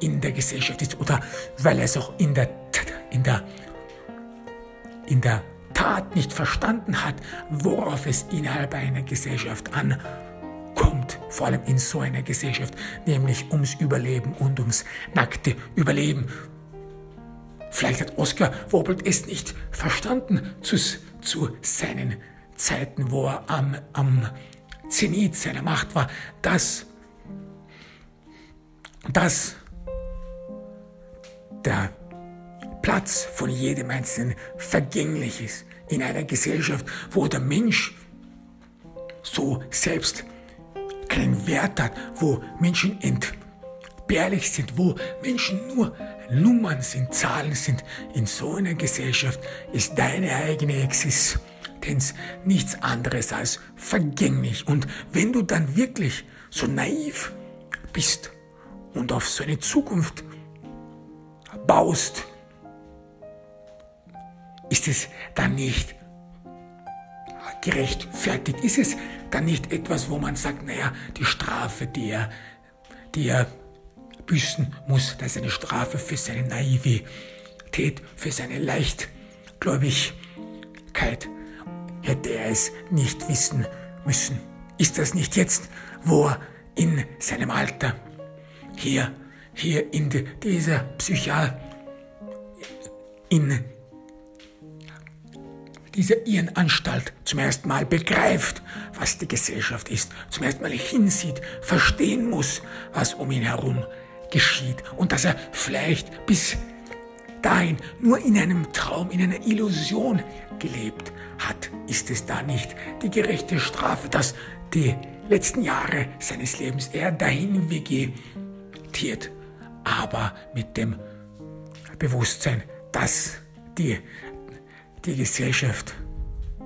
in der Gesellschaft ist oder weil er es auch in der, in der, in der Tat nicht verstanden hat, worauf es innerhalb einer Gesellschaft ankommt, vor allem in so einer Gesellschaft, nämlich ums Überleben und ums nackte Überleben. Vielleicht hat Oskar Wobelt es nicht verstanden zu, zu seinen Zeiten, wo er am, am Zenit seiner Macht war, dass, dass der Platz von jedem Einzelnen vergänglich ist in einer Gesellschaft, wo der Mensch so selbst keinen Wert hat, wo Menschen entbehrlich sind, wo Menschen nur Nummern sind, Zahlen sind. In so einer Gesellschaft ist deine eigene Existenz nichts anderes als vergänglich. Und wenn du dann wirklich so naiv bist und auf so eine Zukunft baust, ist es dann nicht gerechtfertigt? Ist es dann nicht etwas, wo man sagt, naja, die Strafe, die er, die er büßen muss, das ist eine Strafe für seine Naivität, für seine Leichtgläubigkeit, hätte er es nicht wissen müssen. Ist das nicht jetzt, wo er in seinem Alter hier hier in dieser Psychiatrie, in dieser Irrenanstalt zum ersten Mal begreift, was die Gesellschaft ist, zum ersten Mal hinsieht, verstehen muss, was um ihn herum geschieht und dass er vielleicht bis dahin nur in einem Traum, in einer Illusion gelebt hat, ist es da nicht die gerechte Strafe, dass die letzten Jahre seines Lebens er dahin vegetiert aber mit dem Bewusstsein, dass die, die Gesellschaft,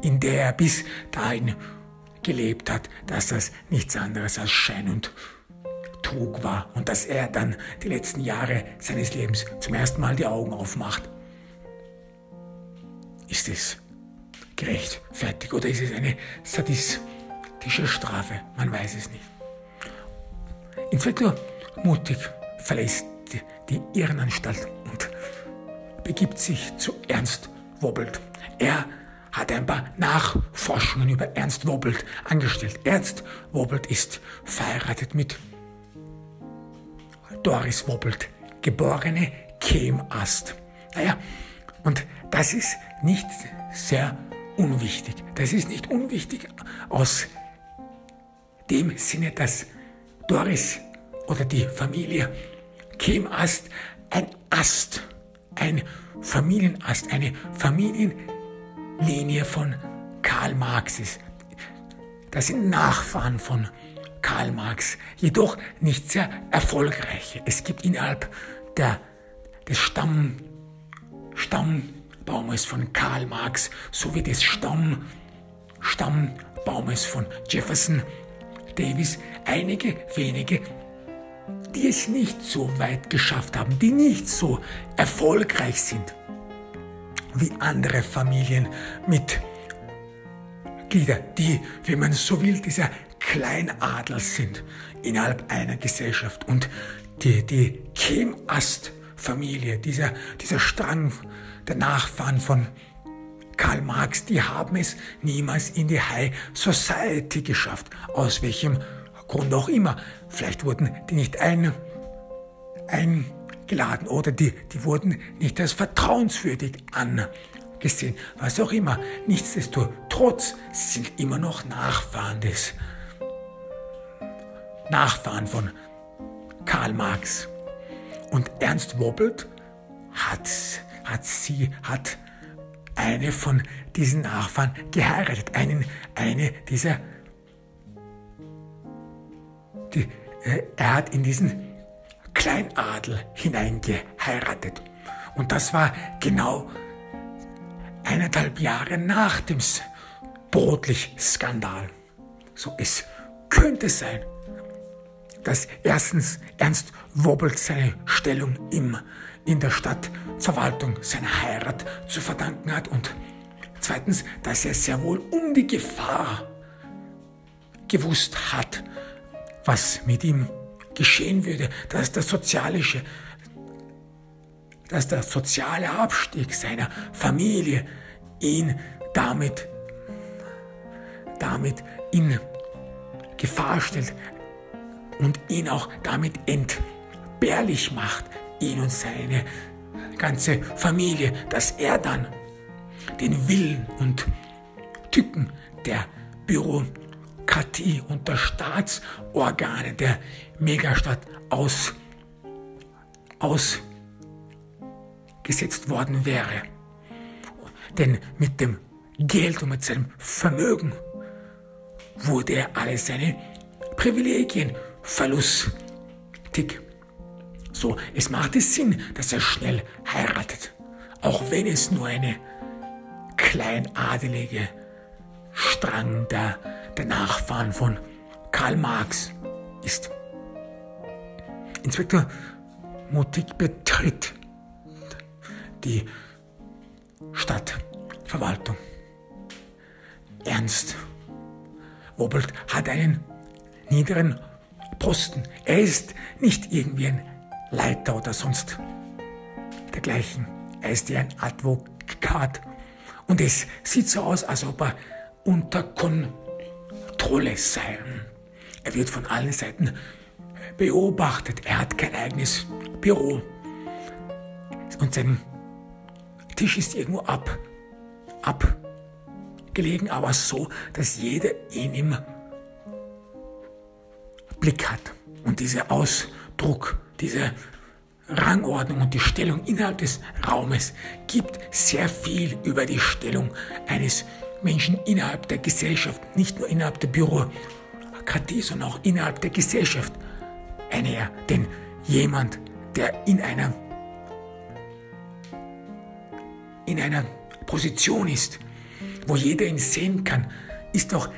in der er bis dahin gelebt hat, dass das nichts anderes als Schein und Trug war und dass er dann die letzten Jahre seines Lebens zum ersten Mal die Augen aufmacht. Ist es gerechtfertigt oder ist es eine sadistische Strafe? Man weiß es nicht. Inspektor Mutig verlässt die Irrenanstalt und begibt sich zu Ernst Wobbelt. Er hat ein paar Nachforschungen über Ernst Wobbelt angestellt. Ernst Wobbelt ist verheiratet mit Doris Wobbelt, geborene Kehmast. Naja, und das ist nicht sehr unwichtig. Das ist nicht unwichtig aus dem Sinne, dass Doris oder die Familie Kehmast ein Ast, ein Familienast, eine Familienlinie von Karl Marx ist. Das sind Nachfahren von Karl Marx, jedoch nicht sehr erfolgreiche. Es gibt innerhalb der, des Stamm, Stammbaumes von Karl Marx sowie des Stamm, Stammbaumes von Jefferson Davis einige wenige, die es nicht so weit geschafft haben, die nicht so erfolgreich sind wie andere Familien mit Glieder, die, wenn man so will, dieser Kleinadler sind innerhalb einer Gesellschaft. Und die, die Chemast-Familie, dieser, dieser Strang der Nachfahren von Karl Marx, die haben es niemals in die High Society geschafft. Aus welchem Grund auch immer. Vielleicht wurden die nicht ein, eingeladen oder die, die wurden nicht als vertrauenswürdig angesehen. Was auch immer. Nichtsdestotrotz sind immer noch Nachfahren des Nachfahren von Karl Marx. Und Ernst Wobbelt hat, hat sie, hat eine von diesen Nachfahren geheiratet, einen, eine dieser, die, äh, er hat in diesen Kleinadel hineingeheiratet. Und das war genau eineinhalb Jahre nach dem Brotlich-Skandal. So, es könnte sein, dass erstens Ernst Wobbelt seine Stellung im, in der Stadtverwaltung seiner Heirat zu verdanken hat und zweitens, dass er sehr wohl um die Gefahr gewusst hat, was mit ihm geschehen würde, dass der soziale, dass der soziale Abstieg seiner Familie ihn damit, damit in Gefahr stellt, und ihn auch damit entbehrlich macht, ihn und seine ganze Familie, dass er dann den Willen und Tücken der Bürokratie und der Staatsorgane der Megastadt aus, ausgesetzt worden wäre. Denn mit dem Geld und mit seinem Vermögen wurde er alle seine Privilegien verlustig. So, es macht es Sinn, dass er schnell heiratet, auch wenn es nur eine kleinadelige Strang der, der Nachfahren von Karl Marx ist. Inspektor Mutig betritt die Stadtverwaltung. Ernst Wobbelt hat einen niederen Posten. Er ist nicht irgendwie ein Leiter oder sonst dergleichen. Er ist ja ein Advokat. Und es sieht so aus, als ob er unter Kontrolle sei. Er wird von allen Seiten beobachtet. Er hat kein eigenes Büro. Und sein Tisch ist irgendwo ab, abgelegen, aber so, dass jeder ihn im Blick hat. Und dieser Ausdruck, diese Rangordnung und die Stellung innerhalb des Raumes gibt sehr viel über die Stellung eines Menschen innerhalb der Gesellschaft, nicht nur innerhalb der Bürokratie, sondern auch innerhalb der Gesellschaft einher. Denn jemand, der in einer, in einer Position ist, wo jeder ihn sehen kann, ist doch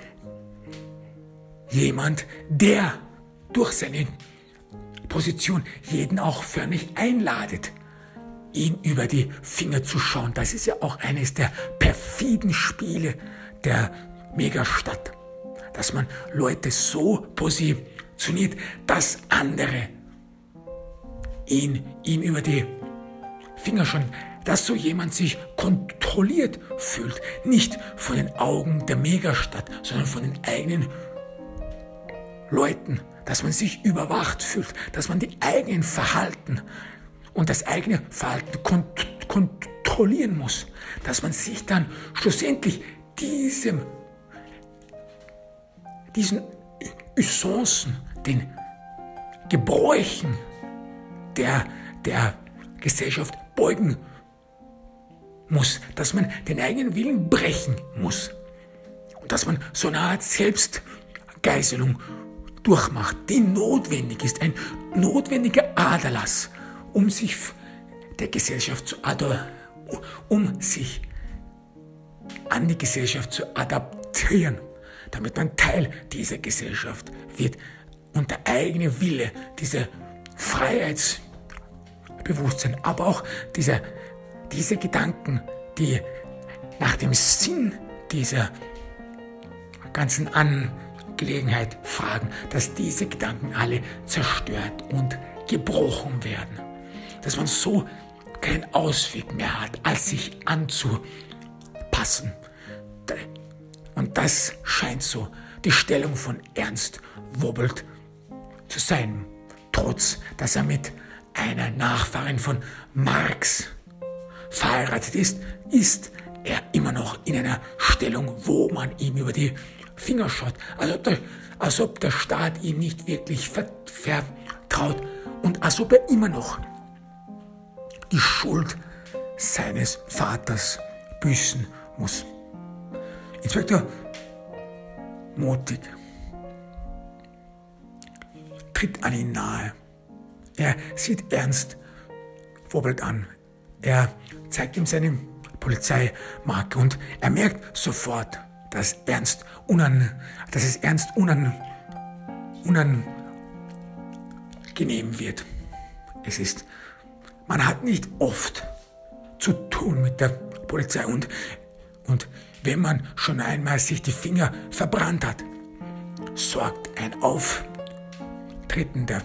jemand, der durch seine Position jeden auch förmlich einladet, ihn über die Finger zu schauen. Das ist ja auch eines der perfiden Spiele der Megastadt, dass man Leute so positioniert, dass andere ihn ihm über die Finger schon dass so jemand sich kontrolliert fühlt. Nicht von den Augen der Megastadt, sondern von den eigenen Leuten. Dass man sich überwacht fühlt, dass man die eigenen Verhalten und das eigene Verhalten kont kontrollieren muss. Dass man sich dann schlussendlich diesem, diesen Usancen, den Gebräuchen der, der Gesellschaft beugen muss, dass man den eigenen Willen brechen muss und dass man so eine Art Selbstgeißelung durchmacht, die notwendig ist, ein notwendiger Aderlass, um sich der Gesellschaft zu um sich an die Gesellschaft zu adaptieren, damit man Teil dieser Gesellschaft wird und der eigene Wille, diese Freiheitsbewusstsein, aber auch dieser, diese Gedanken, die nach dem Sinn dieser ganzen Angelegenheit fragen, dass diese Gedanken alle zerstört und gebrochen werden. Dass man so keinen Ausweg mehr hat, als sich anzupassen. Und das scheint so die Stellung von Ernst Wobbelt zu sein, trotz dass er mit einer Nachfahrin von Marx verheiratet ist, ist er immer noch in einer Stellung, wo man ihm über die Finger schaut, als ob der, als ob der Staat ihm nicht wirklich vertraut und als ob er immer noch die Schuld seines Vaters büßen muss. Inspektor Mutig tritt an ihn nahe. Er sieht Ernst Wobelt an. Er zeigt ihm seine Polizeimarke und er merkt sofort, dass, Ernst unan, dass es Ernst unan, unangenehm wird. Es ist, man hat nicht oft zu tun mit der Polizei und, und wenn man schon einmal sich die Finger verbrannt hat, sorgt ein Auf Auftreten der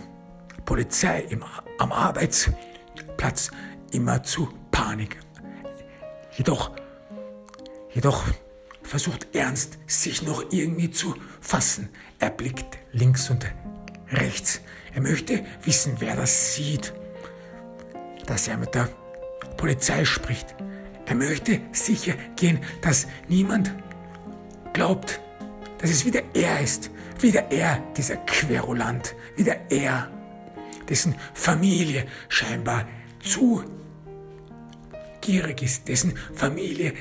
Polizei im, am Arbeitsplatz immer zu Panik. Jedoch, jedoch versucht Ernst, sich noch irgendwie zu fassen. Er blickt links und rechts. Er möchte wissen, wer das sieht, dass er mit der Polizei spricht. Er möchte sicher gehen, dass niemand glaubt, dass es wieder er ist, wieder er, dieser Querulant, wieder er, dessen Familie scheinbar zu gierig ist, dessen Familie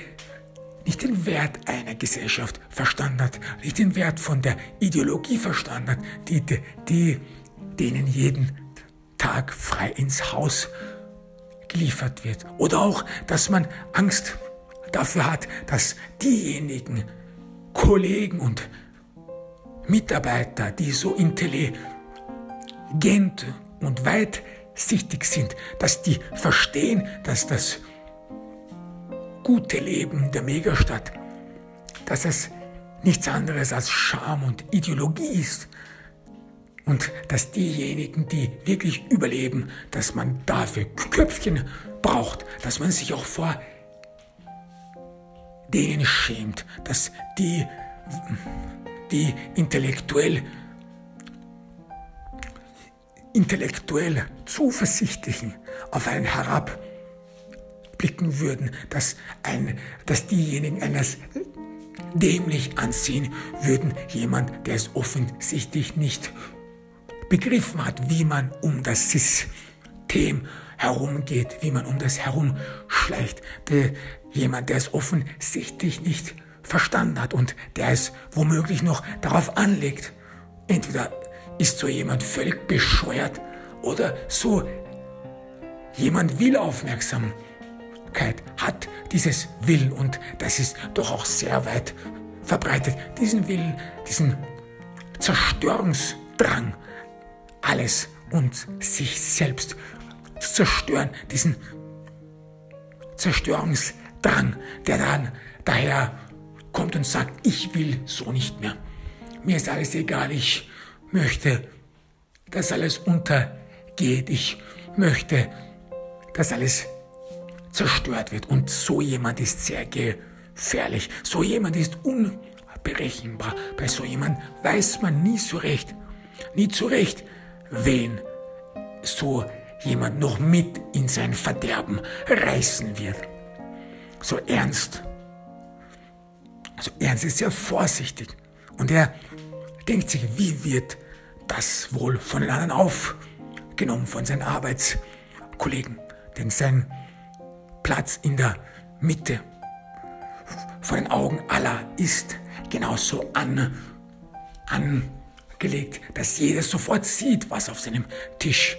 nicht den Wert einer Gesellschaft verstanden hat, nicht den Wert von der Ideologie verstanden hat, die, die denen jeden Tag frei ins Haus geliefert wird. Oder auch, dass man Angst dafür hat, dass diejenigen Kollegen und Mitarbeiter, die so intelligent und weitsichtig sind, dass die verstehen, dass das gute Leben der Megastadt, dass es nichts anderes als Scham und Ideologie ist. Und dass diejenigen, die wirklich überleben, dass man dafür Köpfchen braucht, dass man sich auch vor denen schämt, dass die die intellektuell, intellektuell Zuversichtlichen auf einen herabblicken würden, dass, ein, dass diejenigen eines dämlich ansehen würden, jemand, der es offensichtlich nicht begriffen hat, wie man um das System herumgeht, wie man um das herumschleicht, der, jemand, der es offensichtlich nicht verstanden hat und der es womöglich noch darauf anlegt. Entweder ist so jemand völlig bescheuert oder so jemand will Aufmerksamkeit, hat dieses Willen und das ist doch auch sehr weit verbreitet, diesen Willen, diesen Zerstörungsdrang, alles und sich selbst zu zerstören, diesen Zerstörungsdrang, der dann daher kommt und sagt, ich will so nicht mehr. Mir ist alles egal, ich möchte, dass alles untergeht, ich möchte, dass alles zerstört wird. Und so jemand ist sehr gefährlich. So jemand ist unberechenbar. Bei so jemand weiß man nie so recht, nie zu Recht, wen so jemand noch mit in sein Verderben reißen wird. So ernst. So ernst ist er vorsichtig. Und er denkt sich, wie wird das wohl von den anderen aufgenommen, von seinen Arbeitskollegen? Denn sein Platz in der Mitte vor den Augen aller ist genauso an, angelegt, dass jeder sofort sieht, was auf seinem Tisch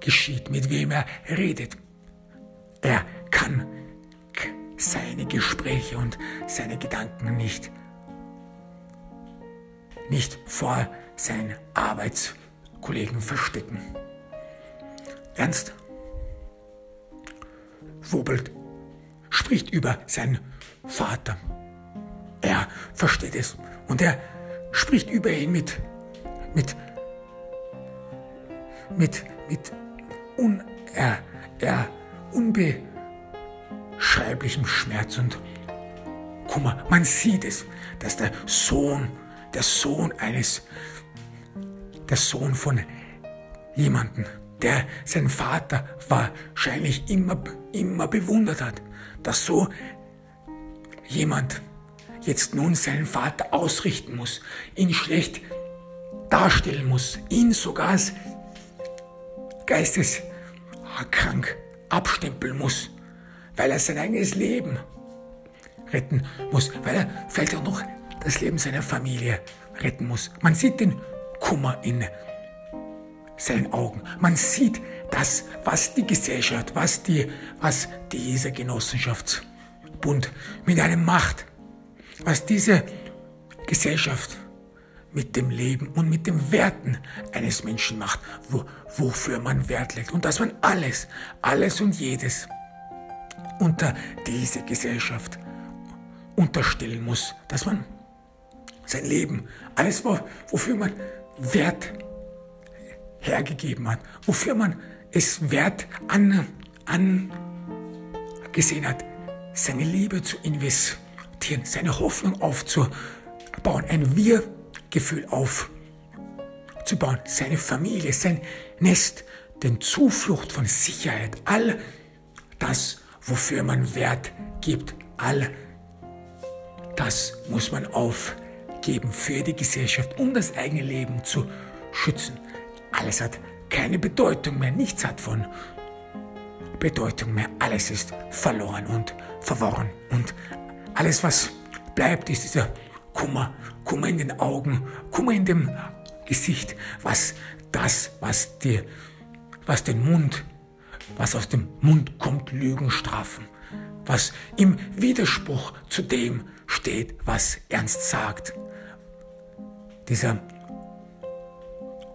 geschieht, mit wem er redet. Er kann seine Gespräche und seine Gedanken nicht, nicht vor seinen Arbeitskollegen verstecken. Ernst Wobelt spricht über seinen Vater. Er versteht es und er spricht über ihn mit, mit, mit, mit uner, er, unbeschreiblichem Schmerz und Kummer. Man sieht es, dass der Sohn, der Sohn eines, der Sohn von jemanden, der sein Vater wahrscheinlich immer, immer bewundert hat, dass so jemand jetzt nun seinen Vater ausrichten muss, ihn schlecht darstellen muss, ihn sogar als geisteskrank abstempeln muss, weil er sein eigenes Leben retten muss, weil er vielleicht auch noch das Leben seiner Familie retten muss. Man sieht den Kummer in seinen Augen. Man sieht das, was die Gesellschaft, was, die, was dieser Genossenschaftsbund mit einem macht, was diese Gesellschaft mit dem Leben und mit den Werten eines Menschen macht, wo, wofür man Wert legt und dass man alles, alles und jedes unter diese Gesellschaft unterstellen muss, dass man sein Leben, alles, wofür man Wert hergegeben hat, wofür man es wert an, angesehen hat, seine Liebe zu investieren, seine Hoffnung aufzubauen, ein Wir Gefühl aufzubauen, seine Familie, sein Nest, den Zuflucht von Sicherheit, all das, wofür man Wert gibt, all das muss man aufgeben für die Gesellschaft, um das eigene Leben zu schützen. Alles hat keine Bedeutung mehr, nichts hat von Bedeutung mehr, alles ist verloren und verworren und alles, was bleibt, ist dieser Kummer, Kummer in den Augen, Kummer in dem Gesicht, was das, was dir, was den Mund, was aus dem Mund kommt, Lügen strafen, was im Widerspruch zu dem steht, was Ernst sagt. Dieser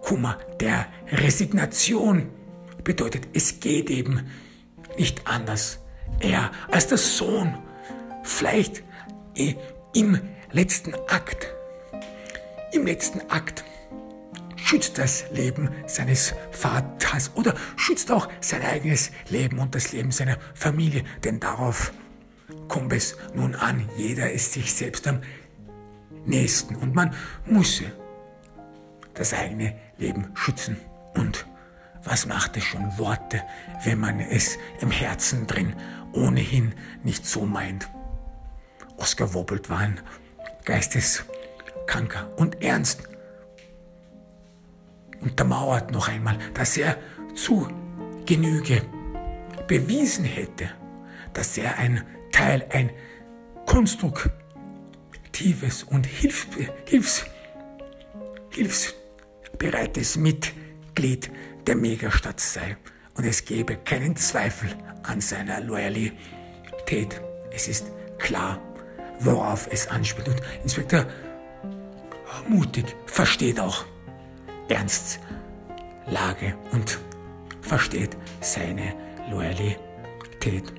Kummer der Resignation bedeutet, es geht eben nicht anders. Er als der Sohn, vielleicht im letzten Akt, im letzten Akt schützt das Leben seines Vaters oder schützt auch sein eigenes Leben und das Leben seiner Familie, denn darauf kommt es nun an. Jeder ist sich selbst am nächsten und man muss das eigene Leben schützen. Und was macht es schon Worte, wenn man es im Herzen drin ohnehin nicht so meint? Oskar Wobbelt war ein geisteskranker und ernst. Untermauert noch einmal, dass er zu Genüge bewiesen hätte, dass er ein Teil, ein konstruktives und hilfs, hilfs, hilfsbereites Mitglied der Megastadt sei. Und es gebe keinen Zweifel an seiner Loyalität. Es ist klar, worauf es anspielt. Und Inspektor Mutig versteht auch Ernsts Lage und versteht seine Loyalität.